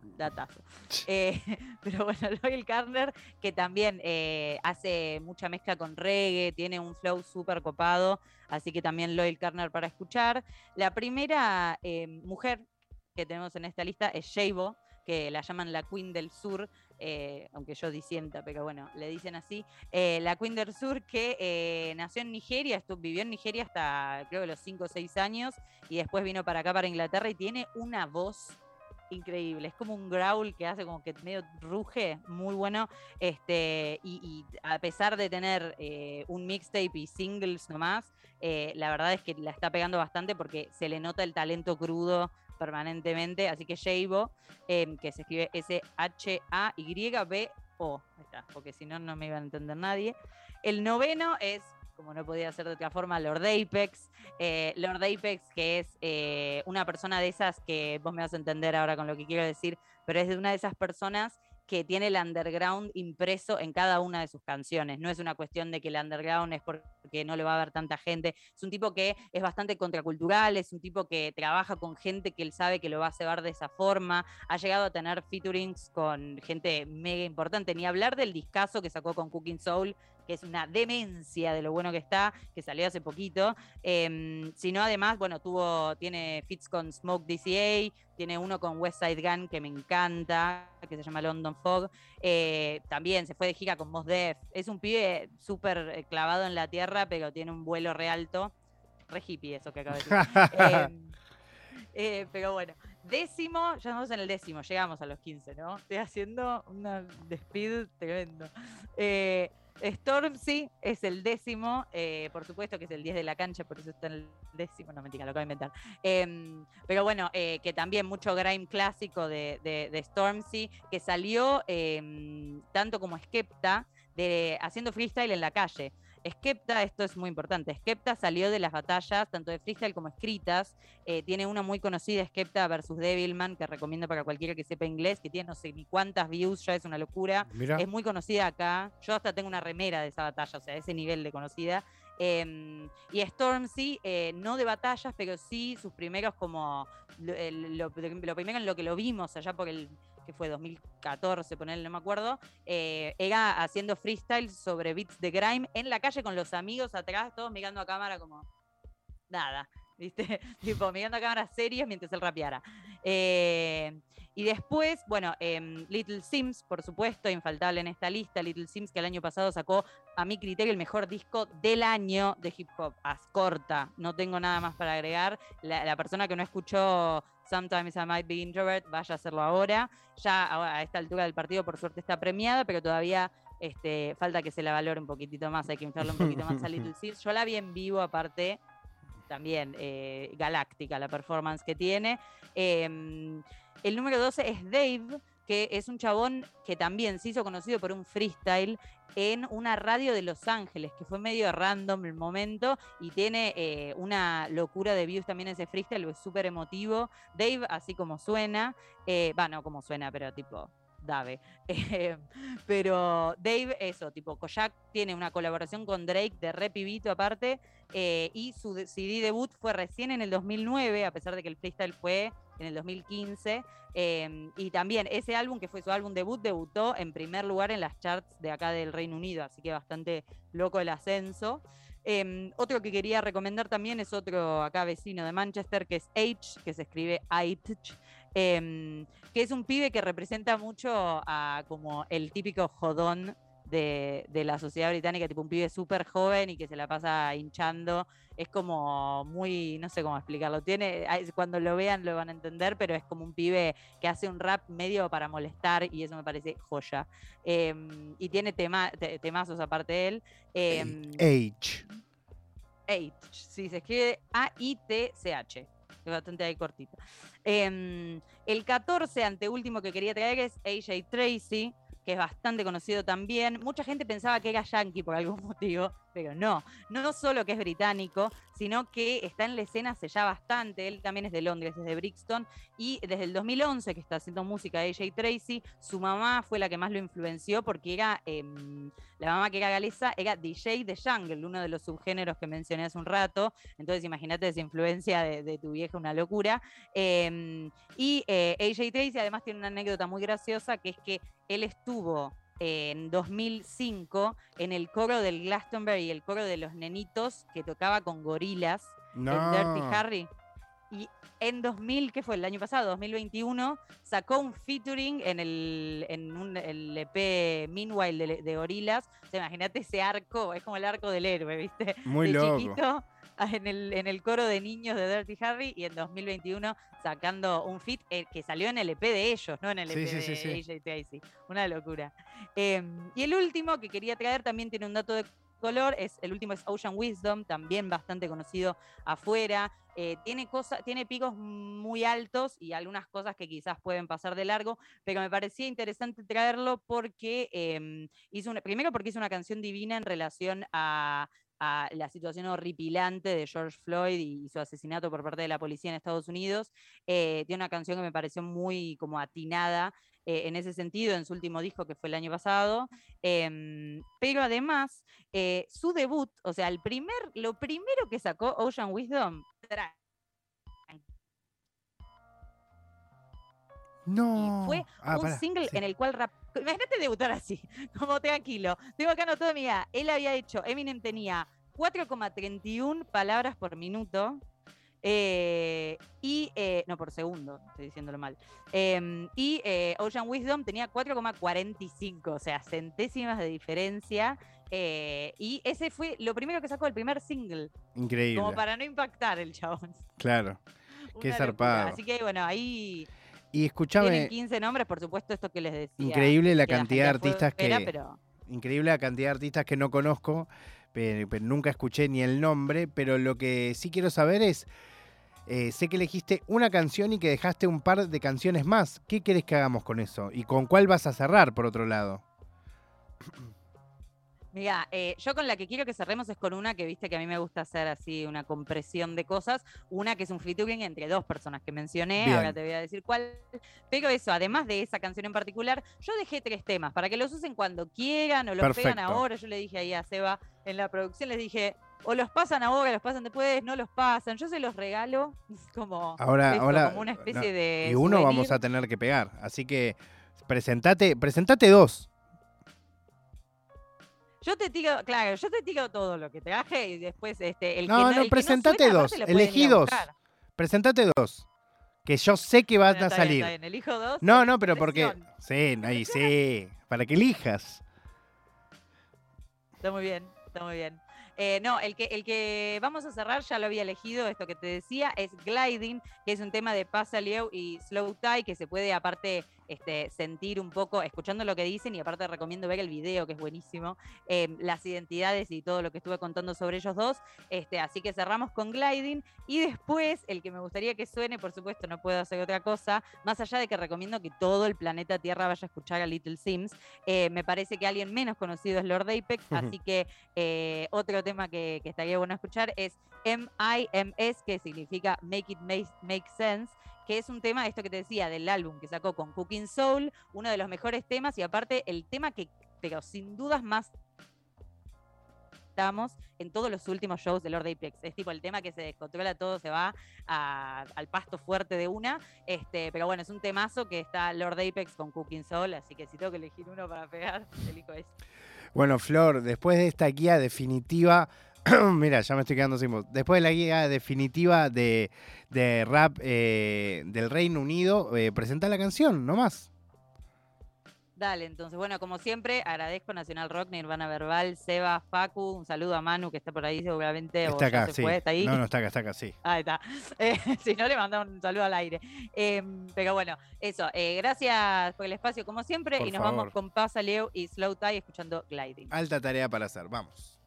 Datazo. Eh, pero bueno, Loyal Carner, que también eh, hace mucha mezcla con reggae, tiene un flow súper copado, así que también Loyal Carner para escuchar. La primera eh, mujer que tenemos en esta lista es Sheibo, que la llaman la Queen del Sur, eh, aunque yo disienta, pero bueno, le dicen así. Eh, la Queen del Sur que eh, nació en Nigeria, estuvo, vivió en Nigeria hasta creo que los 5 o 6 años y después vino para acá, para Inglaterra y tiene una voz increíble. Es como un growl que hace como que medio ruge, muy bueno. Este, y, a pesar de tener un mixtape y singles nomás, la verdad es que la está pegando bastante porque se le nota el talento crudo permanentemente. Así que Sheibo, em, que se escribe S-H-A-Y-B-O. porque si no, no me iba a entender nadie. El noveno es como no podía ser de otra forma, Lord Apex. Eh, Lord Apex, que es eh, una persona de esas que vos me vas a entender ahora con lo que quiero decir, pero es una de esas personas que tiene el underground impreso en cada una de sus canciones. No es una cuestión de que el underground es porque no le va a ver tanta gente. Es un tipo que es bastante contracultural, es un tipo que trabaja con gente que él sabe que lo va a cebar de esa forma. Ha llegado a tener featurings con gente mega importante. Ni hablar del discazo que sacó con Cooking Soul, que es una demencia de lo bueno que está, que salió hace poquito. Eh, sino además, bueno, tuvo, tiene fits con Smoke DCA, tiene uno con West Side Gun que me encanta, que se llama London Fog. Eh, también se fue de gira con Mos Def. Es un pibe súper eh, clavado en la tierra, pero tiene un vuelo re alto. Re hippie eso que acabo de decir. Em, eh, pero bueno, Décimo, ya estamos en el décimo, llegamos a los 15, ¿no? Estoy haciendo una speed tremendo. Eh, Stormzy es el décimo, eh, por supuesto que es el 10 de la cancha, por eso está en el décimo, no mentira, lo acabo de inventar. Em, pero bueno, eh, que también mucho grime clásico de, de, Stormzy, que salió em, tanto como Skepta, de, haciendo freestyle en la calle. Skepta, esto es muy importante, Skepta salió de las batallas, tanto de freestyle como escritas. Eh, tiene una muy conocida, Skepta versus Devilman, que recomiendo para cualquiera que sepa inglés, que tiene no sé ni cuántas views, ya es una locura. Es muy conocida acá. Yo hasta tengo una remera de esa batalla, o sea, ese nivel de conocida. Em, y Stormzy, eh, no de batallas, pero sí sus primeros como lo, lo, primero en lo que lo vimos allá por el que fue 2014, ponerle, no me acuerdo, eh, era haciendo freestyle sobre beats de grime en la calle con los amigos atrás, todos mirando a cámara como nada, ¿viste? tipo, mirando a cámara serias mientras él rapeara. Eh, y después, bueno, em, Little Sims, por supuesto, infaltable en esta lista. Little Sims, que el año pasado sacó, a mi criterio, el mejor disco del año de hip hop. As corta, no tengo nada más para agregar. La, persona que no escuchó Sometimes I Might Be Introvert, vaya a hacerlo ahora. Ya a esta altura del partido, por suerte, está premiada, pero todavía este, falta que se la valore un poquitito más, hay que inflarle un poquito más a Little Sims. Yo la vi en vivo, aparte, también eh, galáctica la performance que tiene. Em, el número 12 es Dave, que es un chabón que también se hizo conocido por un freestyle en una radio de Los Ángeles, que fue medio random el momento y tiene eh, una locura de views también ese freestyle, es súper emotivo. Dave, así como suena, eh, va, no como suena, pero tipo Dave. Eh, pero Dave, eso, tipo, Koyak tiene una colaboración con Drake de Repivito aparte, y su CD debut fue recién en el 2009, a pesar de que el freestyle fue en el 2015. Em, y también ese álbum, que fue su álbum debut, debutó en primer lugar en las charts de acá del Reino Unido, así que bastante loco el ascenso. Em, otro que quería recomendar también es otro acá vecino de Manchester, que es H, que se escribe Aitch, em, que es un pibe que representa mucho a como el típico jodón de, la sociedad británica, tipo un pibe súper joven y que se la pasa hinchando. Es como muy, no sé cómo explicarlo. Tiene, cuando lo vean lo van a entender, pero es como un pibe que hace un rap medio para molestar y eso me parece joya. Em, y tiene tema, temazos aparte de él. Eh, H. H, sí, se escribe A-I-T-C-H. Es bastante ahí cortito. Em, el 14, anteúltimo que quería traer es AJ Tracy que es bastante conocido también. Mucha gente pensaba que era yankee por algún motivo, pero no. No solo que es británico, sino que está en la escena hace ya bastante. Él también es de Londres, desde Brixton. Y desde el 2011 que está haciendo música de AJ Tracy, su mamá fue la que más lo influenció porque era, em, la mamá que era galesa, era DJ de Jungle, uno de los subgéneros que mencioné hace un rato. Entonces imagínate esa influencia de, tu vieja, una locura. Em, y eh, AJ Tracy además tiene una anécdota muy graciosa que es que él estuvo en 2005 en el coro del Glastonbury, el coro de los nenitos que tocaba con gorilas en Dirty Harry. Y en 2000, ¿qué fue? El año pasado, 2021, sacó un featuring en el, en un, el EP Meanwhile de, gorilas. O sea, imagínate ese arco, es como el arco del héroe, ¿viste? Muy de chiquito en el, en el coro de niños de Dirty Harry y en 2021 sacando un fit eh, que salió en el EP de ellos, no en el EP de AJ Una locura. Em, y el último que quería traer también tiene un dato de color, es, el último es Ocean Wisdom, también bastante conocido afuera. Eh, tiene, cosa, tiene picos muy altos y algunas cosas que quizás pueden pasar de largo, pero me parecía interesante traerlo porque em, hizo una, primero porque hizo una canción divina en relación a a la situación horripilante de George Floyd y su asesinato por parte de la policía en Estados Unidos. Eh, tiene una canción que me pareció muy como atinada eh, en ese sentido, en su último disco que fue el año pasado. Em, pero además, eh, su debut, o sea, el primer, lo primero que sacó Ocean Wisdom, No. Y fue ah, un single en el cual rap Imagínate debutar así, como tranquilo. Tengo acá anotado, mía. Él había hecho, Eminem tenía 4,31 palabras por minuto. Eh, y, eh, no, por segundo, estoy diciéndolo mal. Em, y eh, Ocean Wisdom tenía 4,45, o sea, centésimas de diferencia. y ese fue lo primero que sacó el primer single. Increíble. Como para no impactar el chabón. Claro. Qué Una locura. zarpado. Así que bueno, ahí Y tienen escúchame, 15 nombres, por supuesto, esto que les decía. increíble la cantidad de artistas que... pero- Increíble la cantidad de artistas que no conozco, pero, nunca escuché ni el nombre, pero lo que sí quiero saber es, eh, sé que elegiste una canción y que dejaste un par de canciones más. ¿Qué querés que hagamos con eso? ¿Y con cuál vas a cerrar, por otro lado? Mira, eh, yo con la que quiero que cerremos es con una que viste que a mí me gusta hacer así una compresión de cosas. Una que es un featuring entre dos personas que mencioné, Bien. ahora te voy a decir cuál. Pero eso, además de esa canción en particular, yo dejé tres temas para que los usen cuando quieran o los pegan Perfecto. ahora. Yo le dije ahí a Seba en la producción, les dije, o los pasan ahora, los pasan después, no los pasan. Yo se los regalo como, Ahora, esto, ahora como una especie no, de. y uno souvenir. vamos a tener que pegar, así que presentate, presentate dos. Yo te tiro, claro, yo te tiro todo lo que traje y después este, el No, que no, que presentate suena, dos, elegí dos. Presentate dos, que yo sé que van Bueno, a bien, salir. está bien, elijo dos. No, no, pero porque sí, ahí sí, para que elijas. Está muy bien, está muy bien. Eh, no, el que, el que vamos a cerrar, ya lo había elegido, esto que te decía, es Gliding, que es un tema de Pasalieu y Slow Tie, que se puede aparte este, sentir un poco, escuchando lo que dicen, y aparte recomiendo ver el video, que es buenísimo, eh, las identidades y todo lo que estuve contando sobre ellos dos. Este, así que cerramos con Gliding, y después, el que me gustaría que suene, por supuesto, no puedo hacer otra cosa, más allá de que recomiendo que todo el planeta Tierra vaya a escuchar a Little Sims, eh, me parece que alguien menos conocido es Lord Apex, así que eh, otro tema que, que estaría bueno escuchar es MIMS, que significa Make It Make, Make Sense, que es un tema, esto que te decía, del álbum que sacó con Cooking Soul, uno de los mejores temas y aparte el tema que, pero sin dudas más estamos en todos los últimos shows de Lord Apex. Es tipo el tema que se descontrola todo, se va al pasto fuerte de una. Este, pero bueno, es un temazo que está Lord Apex con Cooking Soul, así que si tengo que elegir uno para pegar, elijo ese. Bueno, Flor, después de esta guía definitiva, mira, ya me estoy quedando sin voz. Después de la guía definitiva de, de rap eh, del Reino Unido, eh, presenta la canción, nomás. Dale, entonces, bueno, como siempre, agradezco Nacional Rock, Nirvana Verbal, Seba, Facu, un saludo a Manu que está por ahí seguramente. Está acá, se sí. fue, está ahí. No, no, está acá, está acá, sí. Ahí está. Eh, si no, le mandamos un saludo al aire. Em, pero bueno, eso. eh, gracias por el espacio, como siempre. Por y nos favor. vamos con Pasa Leo y Slow Tie escuchando Gliding. Alta tarea para hacer, vamos.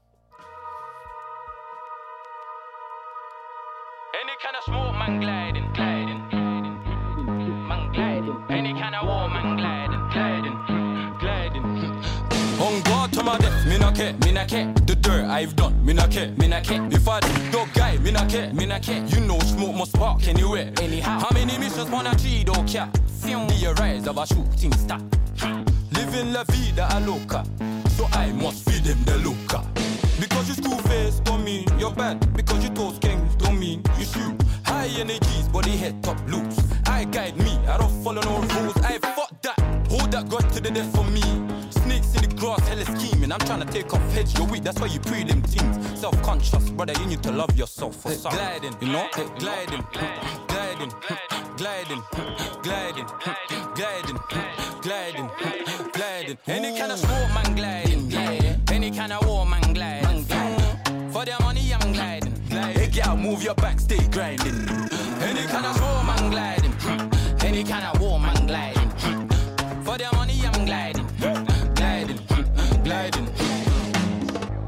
Kind of smoke, man gliding, gliding, gliding, man gliding. Any kind of war, man gliding, gliding, gliding. On guard to my death, me not care, me not care. The dirt I've done, me not care, me not care. If I dog guy, me not care, me not care. You know smoke must spark anywhere, anyhow. How many missions wanna achieve, don't care. See the rise of a shooting star. Living la vida a loca, so I must feed them the loca. Because you school face mean you're bad. Because you toast don't mean you shoot. High energies, body head top loose. I guide me, I don't follow no rules. I fuck that, hold that grudge to the death for me. Snakes in the grass, hella scheming. I'm trying to take off heads, you're weak, that's why you pre them teams. Self conscious, brother, you need to love yourself for eh, something. Gliding, you know? Eh, gliding, gliding, gliding, gliding, gliding, gliding, gliding. Any kind of smoke, man, move your back, stay grinding. Any kind of smoke, man, gliding. Any kind of war, man, gliding. For their money, I'm gliding, gliding, gliding.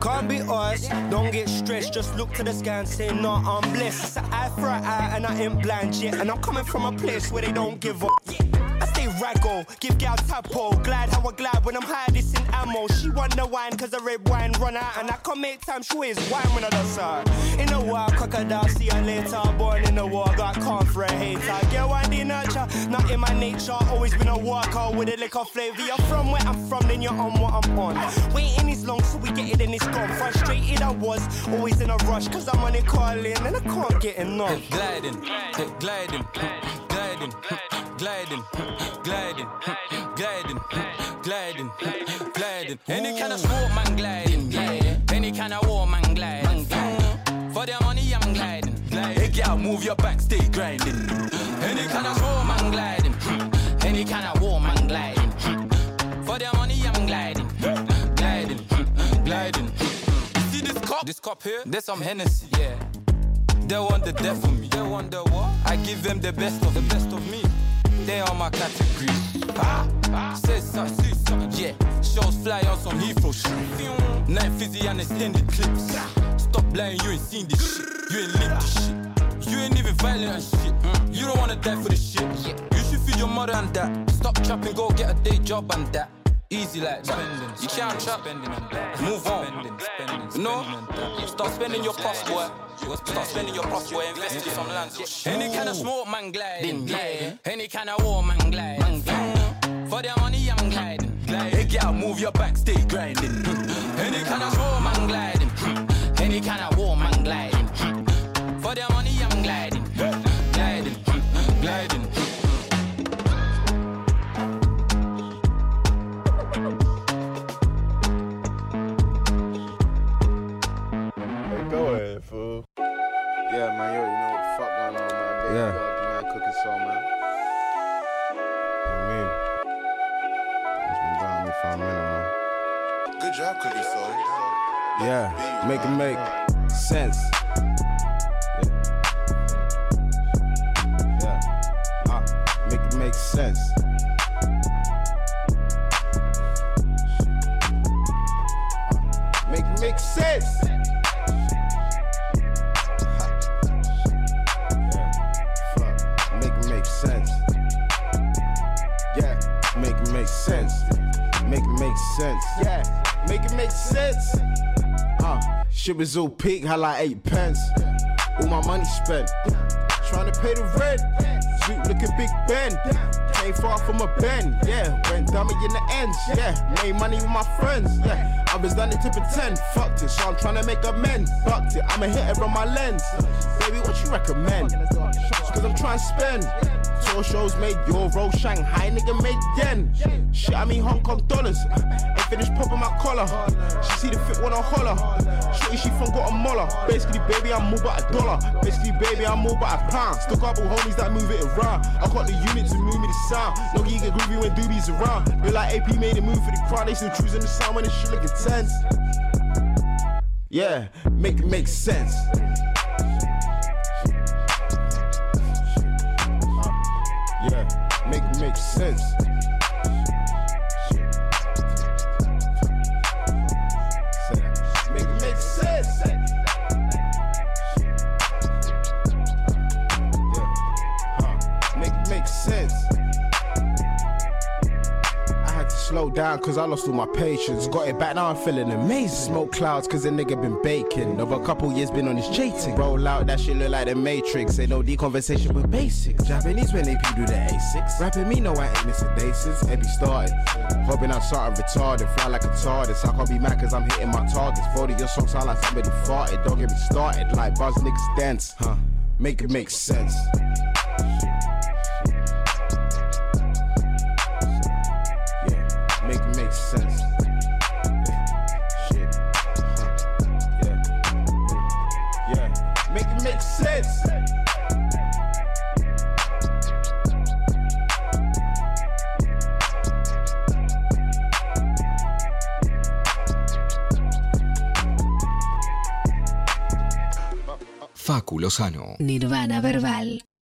Can't be us, don't get just look to the sky and say, no, I'm blessed. It's an eye for an eye and I ain't blind yet. And I'm coming from a place where they don't give up. I stay raggo, give gal tapo, Glad how I glad when I'm high, this in ammo. She want the wine cause the red wine run out. And I come make time, she is wine when I dust her. In the war, crocodile, see her later. Born in the war, got calm for a hater. Get one the nurture, not in my nature. Always been a worker with a liquor flavor. You're from where I'm from, then you're on what I'm on. Waiting is long, so we get it and it's gone. Frustrated I was, always in a rush, cause I'm on it calling and I can't get enough. gliding, gliding, gliding, gliding, gliding, gliding, gliding, gliding. Any kind of smoke, man, gliding. Any kind of war, man, gliding. For their money, I'm gliding. Hey, girl, move your back, stay grinding. Any kind of smoke, man, gliding. Any kind of war, man, gliding. This cup here, there's some Hennessy, yeah. They want the death of me. They want the what? I give them the best of the best of me. They are my category. Ah, ah. Say something, say something. Yeah, shows fly on some Heathrow shit. Night fizzy and extended clips. Stop lying, you ain't seen this shit. You ain't lived this shit. You ain't even violent and shit. You don't wanna die for this shit. You should feed your mother and that. Stop trapping, go get a day job and that. Easy like spending. You can't trap. Move on. No, start spending your puff, boy. Start spending your puff, boy. Invest in some land. Any kind of smoke, man, gliding. gliding. Any kind of war, man, gliding. gliding. Mm. For their money, I'm gliding. gliding. Hey, girl, move your back, stay grinding. Any kind of smoke, man, gliding. Mm. Any kind of war, man, gliding. Mm. For their money, I'm gliding. Gliding. Gliding. Was all peak, had like eight pence. All my money spent. Trying to pay the rent. Sweet looking Big Ben. Came far from a bend, yeah. Went dummy in the ends, yeah. Made money with my friends, yeah. I was it to pretend, fucked it, so I'm trying to make amends. Fucked it, I'm a hitter on my lens. Baby, what you recommend? Cause I'm trying to spend. Tour shows made Euro, Shanghai, nigga made yen. Shit, I mean Hong Kong dollars. Ain't finished popping my collar. She see the fit wanna holler. Shorty, she from Guatemala. Basically, baby, I'm more but a dollar. Basically, baby, I'm more but a pound. Still couple homies that move it around. I got the unit to move me the sound. No, you get groovy when doobies around. Feel like AP made a move for the crowd. They still choosing the sound when the shit look intense. Yeah, make it make sense. Yeah, make it make sense. Down cause I lost all my patience. Got it back now, I'm feeling amazing. Smoke clouds cause the nigga been baking. Over a couple years been on his cheating. Roll out, that shit look like the Matrix. Ain't no D conversation with basics. Japanese when AP do the A6. Rapping me, no, I ain't missing daces. Eddie started. Hoping I'm something retarded. Fly like a TARDIS. I can't be mad cause I'm hitting my targets. 40 your songs sound like somebody farted. Don't get me started. Like buzz niggas dance. Huh. Make it make sense. Nirvana Verbal.